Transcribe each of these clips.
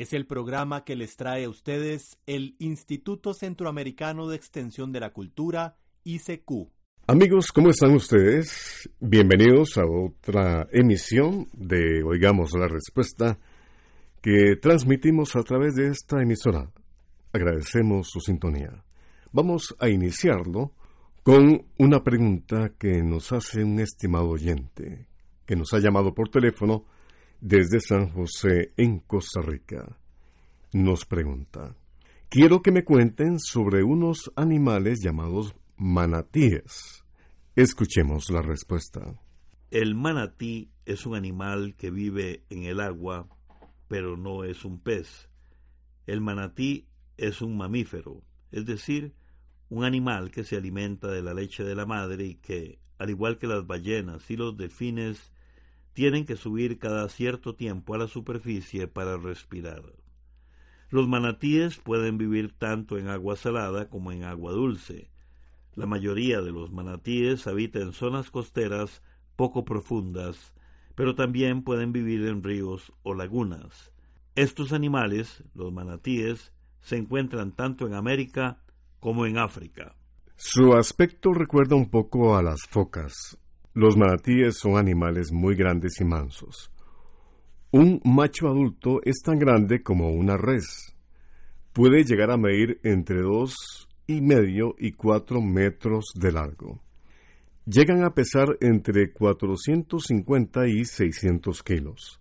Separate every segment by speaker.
Speaker 1: Es el programa que les trae a ustedes el Instituto Centroamericano de Extensión de la Cultura, ICQ.
Speaker 2: Amigos, ¿cómo están ustedes? Bienvenidos a otra emisión de Oigamos la Respuesta que transmitimos a través de esta emisora. Agradecemos su sintonía. Vamos a iniciarlo con una pregunta que nos hace un estimado oyente que nos ha llamado por teléfono desde San José, en Costa Rica. Nos pregunta, quiero que me cuenten sobre unos animales llamados manatíes. Escuchemos la respuesta.
Speaker 3: El manatí es un animal que vive en el agua, pero no es un pez. El manatí es un mamífero, es decir, un animal que se alimenta de la leche de la madre y que, al igual que las ballenas y los delfines, tienen que subir cada cierto tiempo a la superficie para respirar. Los manatíes pueden vivir tanto en agua salada como en agua dulce. La mayoría de los manatíes habita en zonas costeras poco profundas, pero también pueden vivir en ríos o lagunas. Estos animales, los manatíes, se encuentran tanto en América como en África.
Speaker 2: Su aspecto recuerda un poco a las focas, los manatíes son animales muy grandes y mansos. Un macho adulto es tan grande como una res. Puede llegar a medir entre dos y medio y cuatro metros de largo. Llegan a pesar entre 450 y 600 kilos.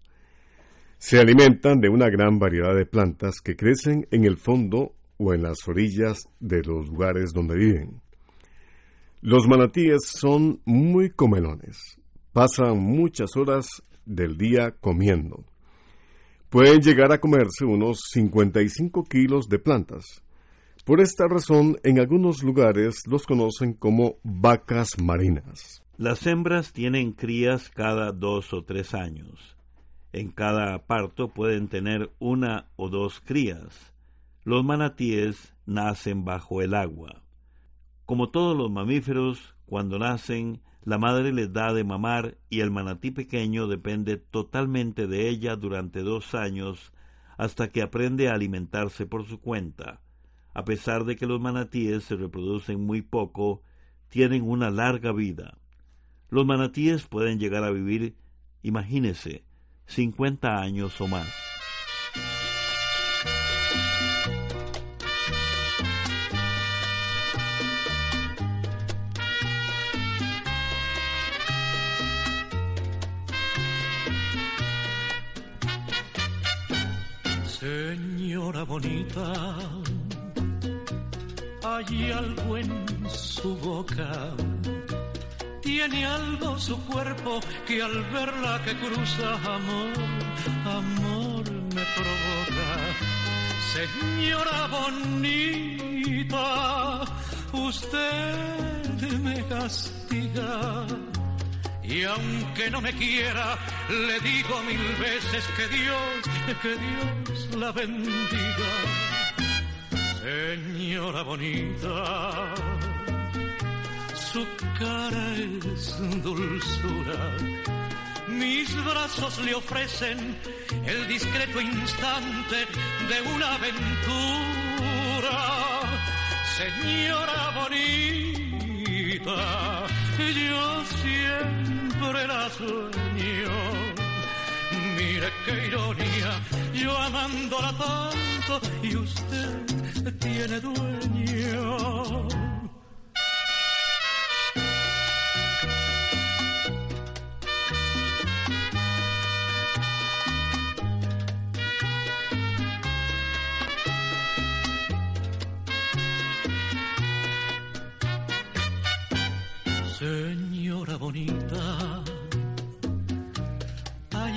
Speaker 2: Se alimentan de una gran variedad de plantas que crecen en el fondo o en las orillas de los lugares donde viven. Los manatíes son muy comelones. Pasan muchas horas del día comiendo. Pueden llegar a comerse unos 55 kilos de plantas. Por esta razón, en algunos lugares los conocen como vacas marinas.
Speaker 3: Las hembras tienen crías cada dos o tres años. En cada parto pueden tener una o dos crías. Los manatíes nacen bajo el agua. Como todos los mamíferos, cuando nacen, la madre les da de mamar y el manatí pequeño depende totalmente de ella durante dos años hasta que aprende a alimentarse por su cuenta. A pesar de que los manatíes se reproducen muy poco, tienen una larga vida. Los manatíes pueden llegar a vivir, imagínese, cincuenta años o más.
Speaker 4: Bonita, hay algo en su boca. Tiene algo su cuerpo que al verla que cruza amor, amor me provoca. Señora bonita, usted me castiga. Y aunque no me quiera, le digo mil veces que Dios, que Dios la bendiga. Señora bonita, su cara es dulzura. Mis brazos le ofrecen el discreto instante de una aventura. señora bonita, yo siempre la sueño. Mire qué ironía, yo amándola tanto y usted tiene dueño.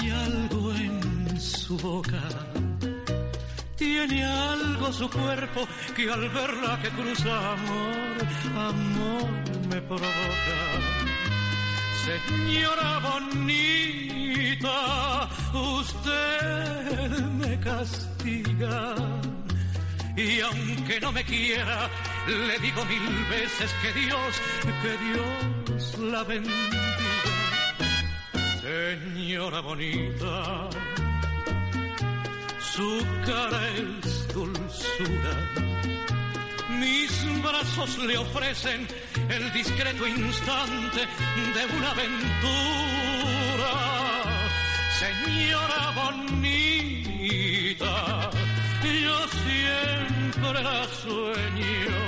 Speaker 4: Hay algo en su boca. Tiene algo su cuerpo que al verla que cruza amor, amor me provoca. Señora bonita, usted me castiga. Y aunque no me quiera, le digo mil veces que Dios, que Dios la bendiga. Señora bonita, su cara es dulzura. Mis brazos le ofrecen el discreto instante de una aventura. Señora bonita, yo siempre la sueño.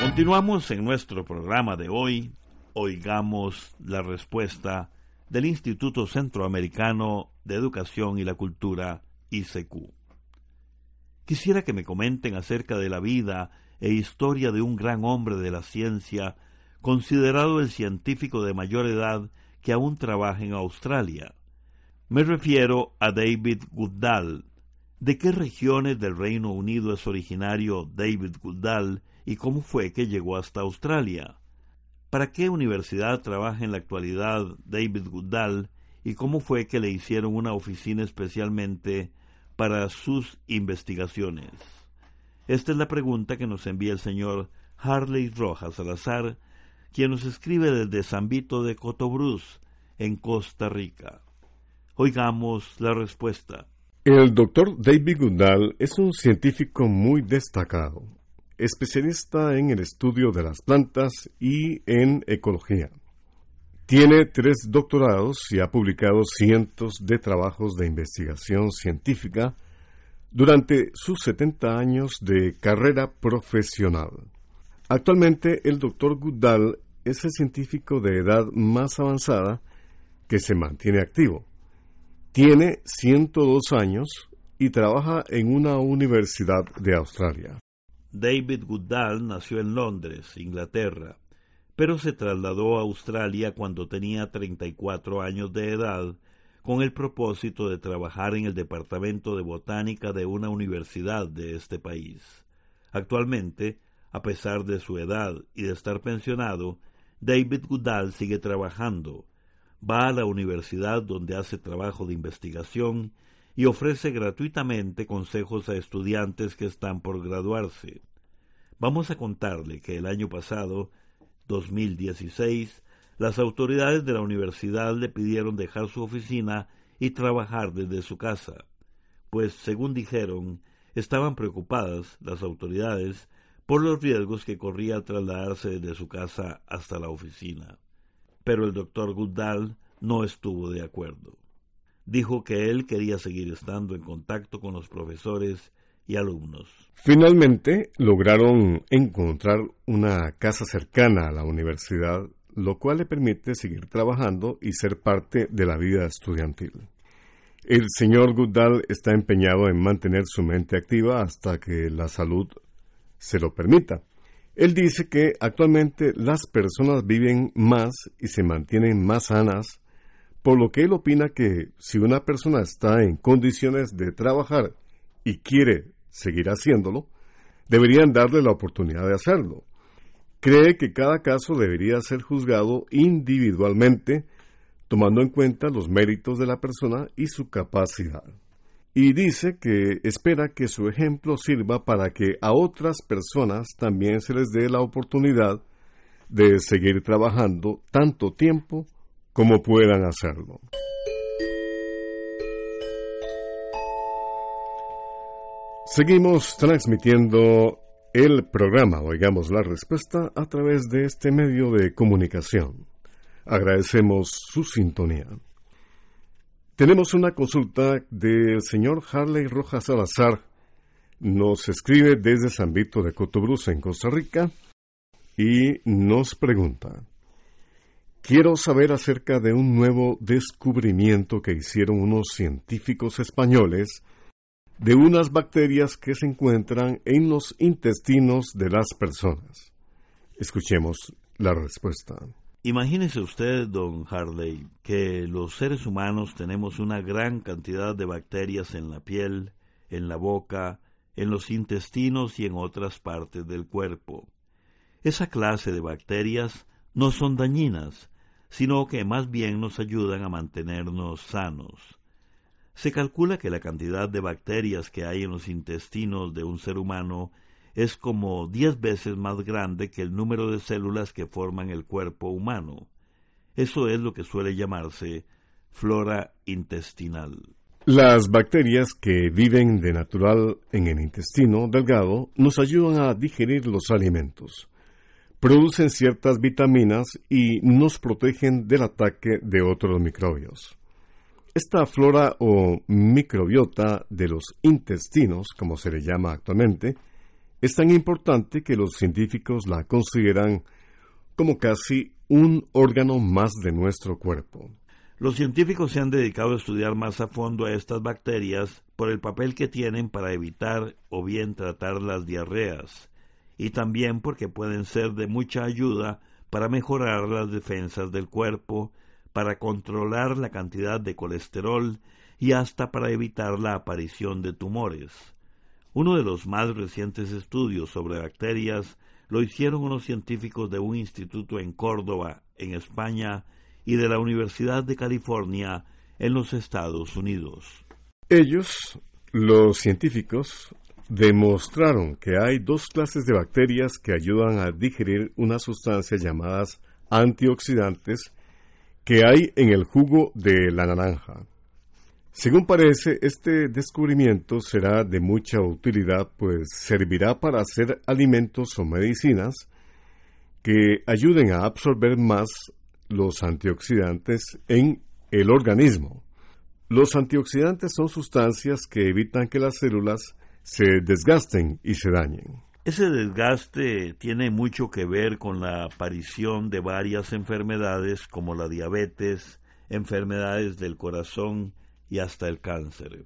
Speaker 3: Continuamos en nuestro programa de hoy. Oigamos la respuesta del Instituto Centroamericano de Educación y la Cultura, ICQ. Quisiera que me comenten acerca de la vida e historia de un gran hombre de la ciencia, considerado el científico de mayor edad que aún trabaja en Australia. Me refiero a David Goodall. ¿De qué regiones del Reino Unido es originario David Goodall y cómo fue que llegó hasta Australia? ¿Para qué universidad trabaja en la actualidad David Goodall y cómo fue que le hicieron una oficina especialmente para sus investigaciones? Esta es la pregunta que nos envía el señor Harley Rojas Salazar, quien nos escribe desde San Vito de Cotobruz, en Costa Rica. Oigamos la respuesta.
Speaker 2: El doctor David Goodall es un científico muy destacado, especialista en el estudio de las plantas y en ecología. Tiene tres doctorados y ha publicado cientos de trabajos de investigación científica durante sus 70 años de carrera profesional. Actualmente el doctor Goodall es el científico de edad más avanzada que se mantiene activo. Tiene 102 años y trabaja en una universidad de Australia.
Speaker 3: David Goodall nació en Londres, Inglaterra, pero se trasladó a Australia cuando tenía 34 años de edad con el propósito de trabajar en el Departamento de Botánica de una universidad de este país. Actualmente, a pesar de su edad y de estar pensionado, David Goodall sigue trabajando. Va a la universidad donde hace trabajo de investigación y ofrece gratuitamente consejos a estudiantes que están por graduarse. Vamos a contarle que el año pasado, 2016, las autoridades de la universidad le pidieron dejar su oficina y trabajar desde su casa, pues, según dijeron, estaban preocupadas las autoridades por los riesgos que corría al trasladarse desde su casa hasta la oficina. Pero el doctor Goodall no estuvo de acuerdo. Dijo que él quería seguir estando en contacto con los profesores y alumnos.
Speaker 2: Finalmente lograron encontrar una casa cercana a la universidad, lo cual le permite seguir trabajando y ser parte de la vida estudiantil. El señor Goodall está empeñado en mantener su mente activa hasta que la salud se lo permita. Él dice que actualmente las personas viven más y se mantienen más sanas, por lo que él opina que si una persona está en condiciones de trabajar y quiere seguir haciéndolo, deberían darle la oportunidad de hacerlo. Cree que cada caso debería ser juzgado individualmente, tomando en cuenta los méritos de la persona y su capacidad y dice que espera que su ejemplo sirva para que a otras personas también se les dé la oportunidad de seguir trabajando tanto tiempo como puedan hacerlo. Seguimos transmitiendo el programa Oigamos la Respuesta a través de este medio de comunicación. Agradecemos su sintonía. Tenemos una consulta del señor Harley Rojas Salazar. Nos escribe desde San Vito de Cotobruz, en Costa Rica, y nos pregunta: Quiero saber acerca de un nuevo descubrimiento que hicieron unos científicos españoles de unas bacterias que se encuentran en los intestinos de las personas. Escuchemos la respuesta.
Speaker 3: Imagínese usted, don Harley, que los seres humanos tenemos una gran cantidad de bacterias en la piel, en la boca, en los intestinos y en otras partes del cuerpo. Esa clase de bacterias no son dañinas, sino que más bien nos ayudan a mantenernos sanos. Se calcula que la cantidad de bacterias que hay en los intestinos de un ser humano es como diez veces más grande que el número de células que forman el cuerpo humano. Eso es lo que suele llamarse flora intestinal.
Speaker 2: Las bacterias que viven de natural en el intestino delgado nos ayudan a digerir los alimentos, producen ciertas vitaminas y nos protegen del ataque de otros microbios. Esta flora o microbiota de los intestinos, como se le llama actualmente, es tan importante que los científicos la consideran como casi un órgano más de nuestro cuerpo.
Speaker 3: Los científicos se han dedicado a estudiar más a fondo a estas bacterias por el papel que tienen para evitar o bien tratar las diarreas, y también porque pueden ser de mucha ayuda para mejorar las defensas del cuerpo para controlar la cantidad de colesterol y hasta para evitar la aparición de tumores. Uno de los más recientes estudios sobre bacterias lo hicieron unos científicos de un instituto en Córdoba, en España, y de la Universidad de California, en los Estados Unidos.
Speaker 2: Ellos, los científicos, demostraron que hay dos clases de bacterias que ayudan a digerir unas sustancias llamadas antioxidantes que hay en el jugo de la naranja. Según parece, este descubrimiento será de mucha utilidad, pues servirá para hacer alimentos o medicinas que ayuden a absorber más los antioxidantes en el organismo. Los antioxidantes son sustancias que evitan que las células se desgasten y se dañen.
Speaker 3: Ese desgaste tiene mucho que ver con la aparición de varias enfermedades como la diabetes, enfermedades del corazón y hasta el cáncer.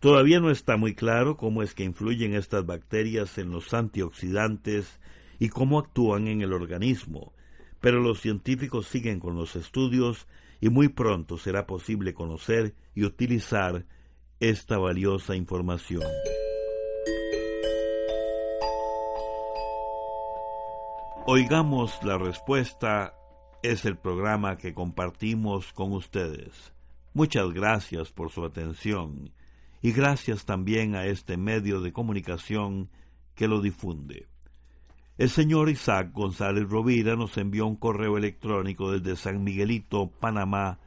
Speaker 3: Todavía no está muy claro cómo es que influyen estas bacterias en los antioxidantes y cómo actúan en el organismo, pero los científicos siguen con los estudios y muy pronto será posible conocer y utilizar esta valiosa información. Oigamos la respuesta es el programa que compartimos con ustedes. Muchas gracias por su atención y gracias también a este medio de comunicación que lo difunde. El señor Isaac González Rovira nos envió un correo electrónico desde San Miguelito, Panamá,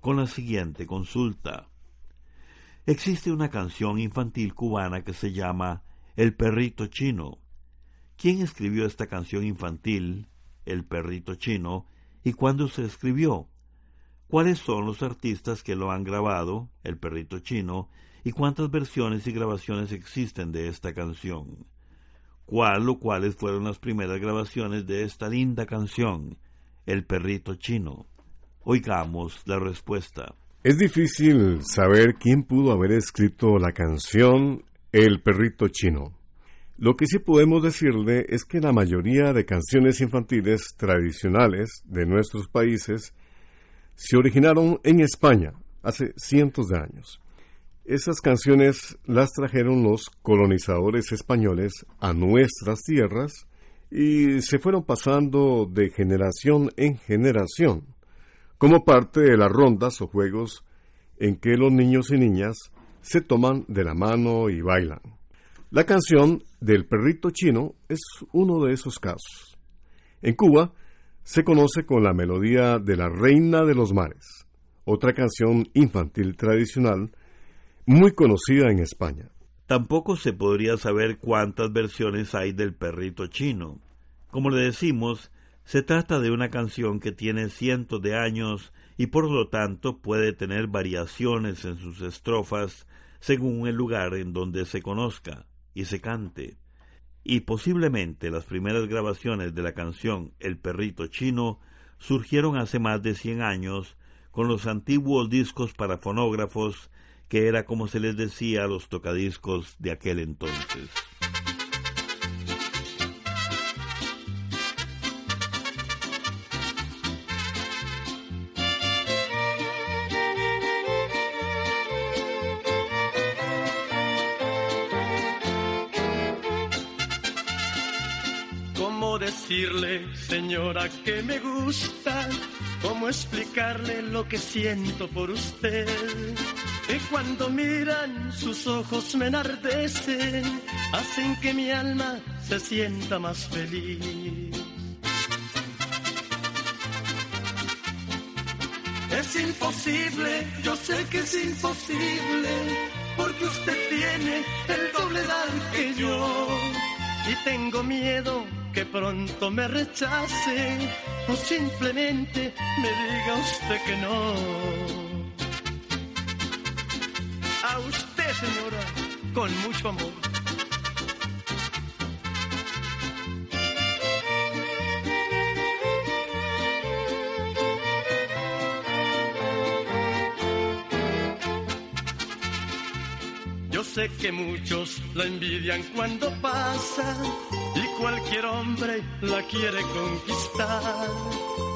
Speaker 3: con la siguiente consulta. Existe una canción infantil cubana que se llama El perrito chino ¿Quién escribió esta canción infantil, El perrito chino, y cuándo se escribió? ¿Cuáles son los artistas que lo han grabado, El perrito chino, y cuántas versiones y grabaciones existen de esta canción? ¿Cuál o cuáles fueron las primeras grabaciones de esta linda canción, El perrito chino? Oigamos la respuesta.
Speaker 2: Es difícil saber quién pudo haber escrito la canción El perrito chino. Lo que sí podemos decirle es que la mayoría de canciones infantiles tradicionales de nuestros países se originaron en España hace cientos de años. Esas canciones las trajeron los colonizadores españoles a nuestras tierras y se fueron pasando de generación en generación, como parte de las rondas o juegos en que los niños y niñas se toman de la mano y bailan. La canción del perrito chino es uno de esos casos. En Cuba, se conoce con la melodía de La Reina de los Mares, otra canción infantil tradicional muy conocida en España.
Speaker 3: Tampoco se podría saber cuántas versiones hay del perrito chino. Como le decimos, se trata de una canción que tiene cientos de años y por lo tanto puede tener variaciones en sus estrofas según el lugar en donde se conozca y se cante. Y posiblemente las primeras grabaciones de la canción El perrito chino surgieron hace más de cien años con los antiguos discos para fonógrafos que era como se les decía a los tocadiscos de aquel entonces.
Speaker 5: Decirle, señora, que me gusta? ¿Cómo explicarle lo que siento por usted? Y cuando miran, sus ojos me enardecen, hacen que mi alma se sienta más feliz. Es imposible, yo sé que es imposible, porque usted tiene el doble edad que yo. Y tengo miedo que pronto me rechace o simplemente me diga usted que no. A usted, señora, con mucho amor. Sé que muchos la envidian cuando pasa y cualquier hombre la quiere conquistar.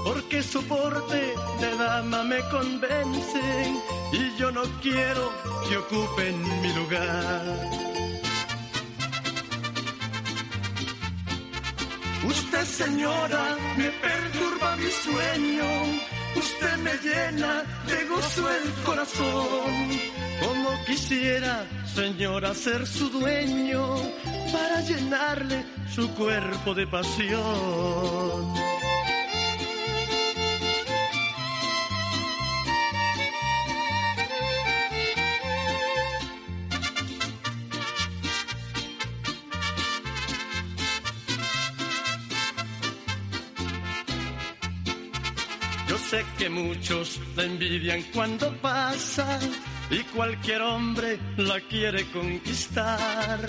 Speaker 5: Porque su porte de dama me convence y yo no quiero que ocupen mi lugar. Usted señora me perturba mi sueño, usted me llena de gozo el corazón, como quisiera señora ser su dueño para llenarle su cuerpo de pasión. Sé que muchos la envidian cuando pasa y cualquier hombre la quiere conquistar,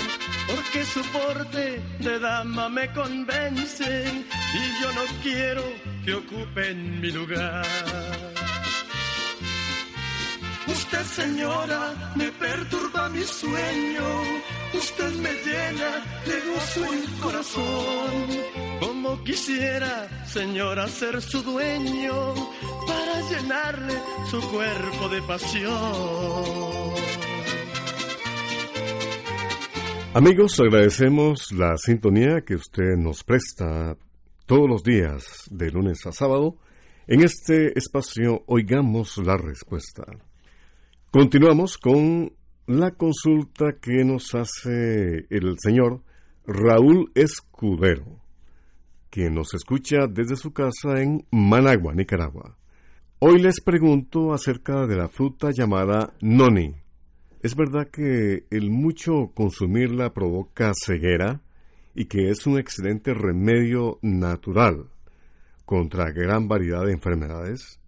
Speaker 5: porque su porte de dama me convence y yo no quiero que ocupen mi lugar. Usted señora me perturba mi sueño, usted me llena de gozo el corazón, como quisiera señora ser su dueño para llenarle su cuerpo de pasión.
Speaker 2: Amigos, agradecemos la sintonía que usted nos presta todos los días, de lunes a sábado, en este espacio Oigamos la Respuesta. Continuamos con la consulta que nos hace el señor Raúl Escudero, quien nos escucha desde su casa en Managua, Nicaragua. Hoy les pregunto acerca de la fruta llamada noni. ¿Es verdad que el mucho consumirla provoca ceguera y que es un excelente remedio natural contra gran variedad de enfermedades?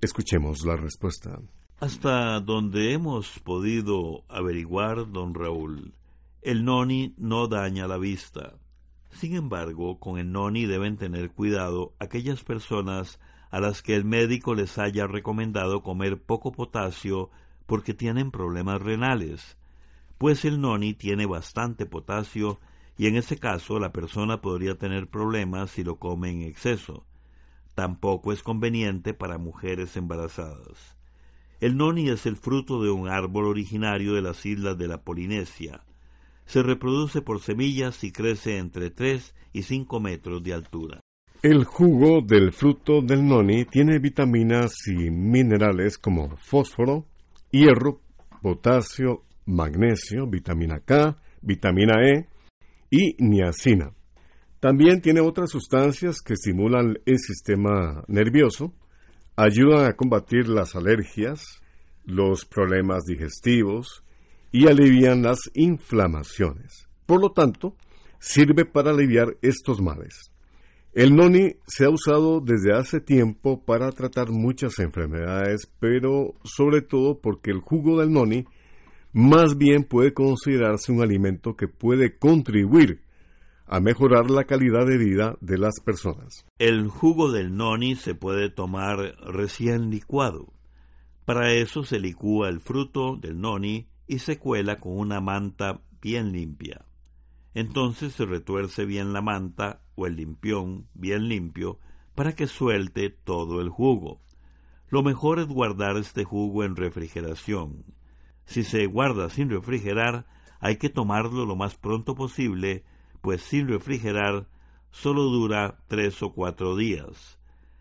Speaker 2: Escuchemos la respuesta.
Speaker 3: Hasta donde hemos podido averiguar, don Raúl, el noni no daña la vista. Sin embargo, con el noni deben tener cuidado aquellas personas a las que el médico les haya recomendado comer poco potasio porque tienen problemas renales, pues el noni tiene bastante potasio y en ese caso la persona podría tener problemas si lo come en exceso. Tampoco es conveniente para mujeres embarazadas. El noni es el fruto de un árbol originario de las islas de la Polinesia. Se reproduce por semillas y crece entre 3 y 5 metros de altura.
Speaker 2: El jugo del fruto del noni tiene vitaminas y minerales como fósforo, hierro, potasio, magnesio, vitamina K, vitamina E y niacina. También tiene otras sustancias que estimulan el sistema nervioso, ayudan a combatir las alergias, los problemas digestivos y alivian las inflamaciones. Por lo tanto, sirve para aliviar estos males. El noni se ha usado desde hace tiempo para tratar muchas enfermedades, pero sobre todo porque el jugo del noni más bien puede considerarse un alimento que puede contribuir a mejorar la calidad de vida de las personas.
Speaker 3: El jugo del noni se puede tomar recién licuado. Para eso se licúa el fruto del noni y se cuela con una manta bien limpia. Entonces se retuerce bien la manta o el limpión bien limpio para que suelte todo el jugo. Lo mejor es guardar este jugo en refrigeración. Si se guarda sin refrigerar, hay que tomarlo lo más pronto posible pues sin refrigerar solo dura tres o cuatro días.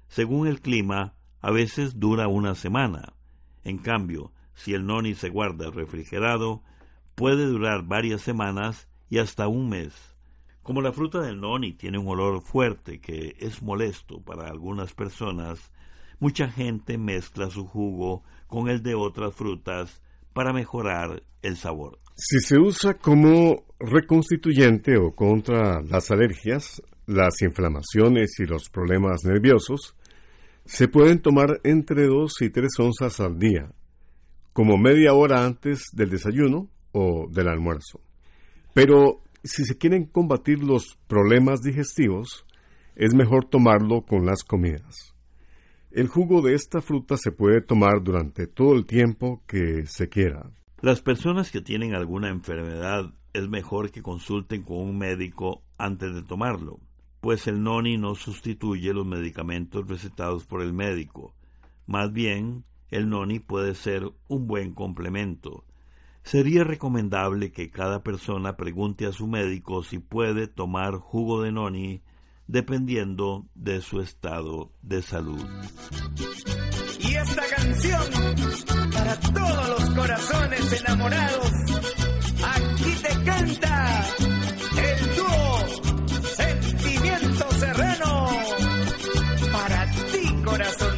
Speaker 3: Según el clima, a veces dura una semana. En cambio, si el noni se guarda refrigerado, puede durar varias semanas y hasta un mes. Como la fruta del noni tiene un olor fuerte que es molesto para algunas personas, mucha gente mezcla su jugo con el de otras frutas para mejorar el sabor.
Speaker 2: Si se usa como reconstituyente o contra las alergias, las inflamaciones y los problemas nerviosos, se pueden tomar entre 2 y 3 onzas al día, como media hora antes del desayuno o del almuerzo. Pero si se quieren combatir los problemas digestivos, es mejor tomarlo con las comidas. El jugo de esta fruta se puede tomar durante todo el tiempo que se quiera.
Speaker 3: Las personas que tienen alguna enfermedad es mejor que consulten con un médico antes de tomarlo, pues el noni no sustituye los medicamentos recetados por el médico. Más bien, el noni puede ser un buen complemento. Sería recomendable que cada persona pregunte a su médico si puede tomar jugo de noni dependiendo de su estado de salud.
Speaker 6: Y esta canción para todos los corazones enamorados, aquí te canta el dúo Sentimiento Serrano. Para ti, corazoncito.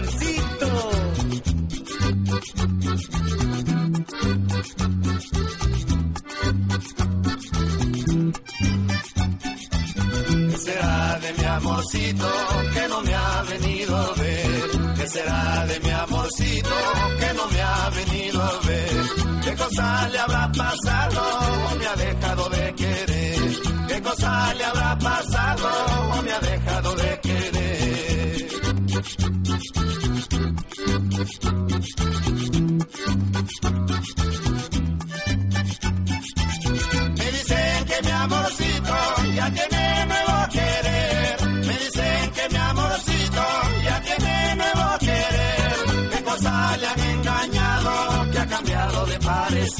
Speaker 7: Amorcito que no me ha venido a ver? ¿Qué será de mi amorcito que no me ha venido a ver? ¿Qué cosa le habrá pasado o me ha dejado de querer? ¿Qué cosa le habrá pasado o me ha dejado de querer?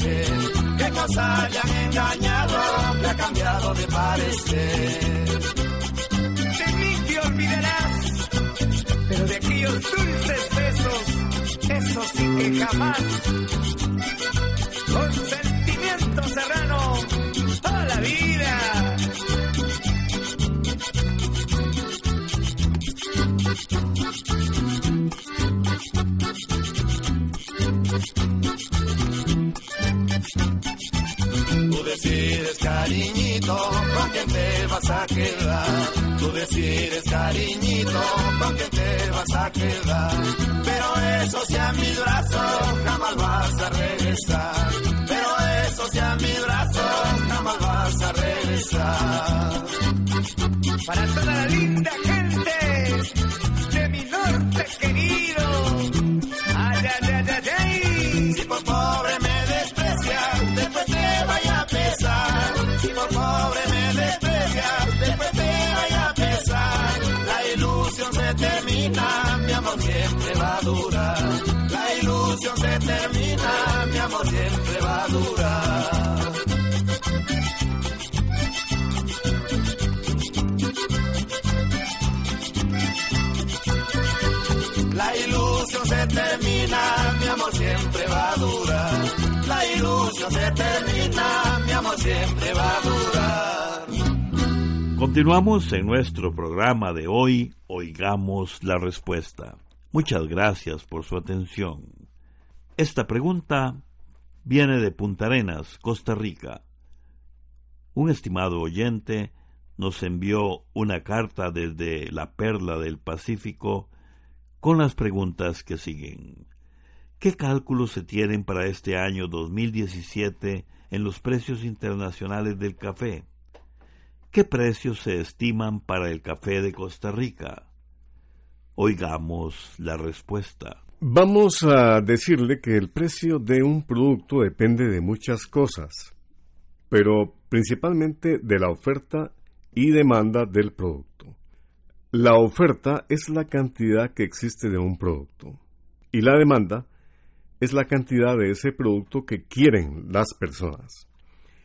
Speaker 7: Parecer? ¿Qué cosa han engañado que ha cambiado de parecer?
Speaker 6: De mí te olvidarás, pero de aquellos dulces besos, eso sí que jamás.
Speaker 7: A. Pero eso sea mi brazo, jamás vas a regresar. Pero eso sea mi brazo, jamás vas a regresar.
Speaker 6: Para toda la linda gente de mi norte querido.
Speaker 7: Termina, mi amor siempre va a durar. La ilusión se termina, mi amor siempre va a durar. La ilusión se termina, mi amor siempre va a durar.
Speaker 3: Continuamos en nuestro programa de hoy, Oigamos la Respuesta. Muchas gracias por su atención. Esta pregunta viene de Punta Arenas, Costa Rica. Un estimado oyente nos envió una carta desde la Perla del Pacífico con las preguntas que siguen. ¿Qué cálculos se tienen para este año 2017 en los precios internacionales del café? ¿Qué precios se estiman para el café de Costa Rica? Oigamos la respuesta.
Speaker 2: Vamos a decirle que el precio de un producto depende de muchas cosas, pero principalmente de la oferta y demanda del producto. La oferta es la cantidad que existe de un producto y la demanda es la cantidad de ese producto que quieren las personas.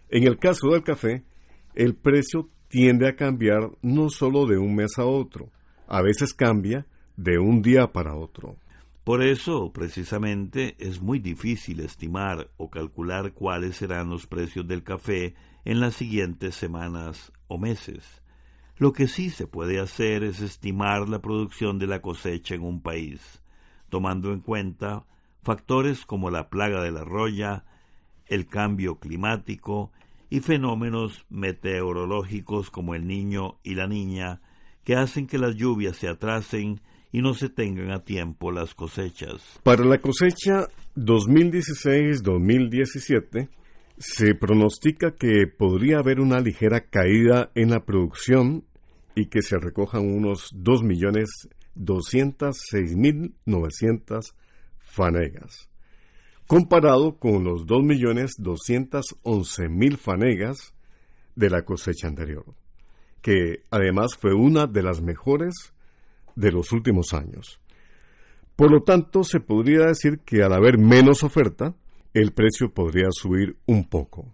Speaker 2: En el caso del café, el precio tiende a cambiar no solo de un mes a otro, a veces cambia de un día para otro.
Speaker 3: Por eso, precisamente, es muy difícil estimar o calcular cuáles serán los precios del café en las siguientes semanas o meses. Lo que sí se puede hacer es estimar la producción de la cosecha en un país, tomando en cuenta factores como la plaga de la roya, el cambio climático y fenómenos meteorológicos como el niño y la niña que hacen que las lluvias se atrasen y no se tengan a tiempo las cosechas.
Speaker 2: Para la cosecha 2016-2017 se pronostica que podría haber una ligera caída en la producción y que se recojan unos 2.206.900 fanegas, comparado con los 2.211.000 fanegas de la cosecha anterior, que además fue una de las mejores de los últimos años. Por lo tanto, se podría decir que al haber menos oferta, el precio podría subir un poco.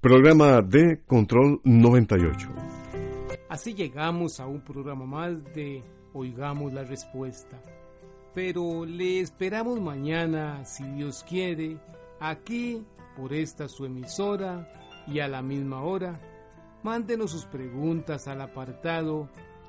Speaker 2: Programa de Control 98.
Speaker 8: Así llegamos a un programa más de Oigamos la Respuesta. Pero le esperamos mañana, si Dios quiere, aquí por esta su emisora y a la misma hora. Mándenos sus preguntas al apartado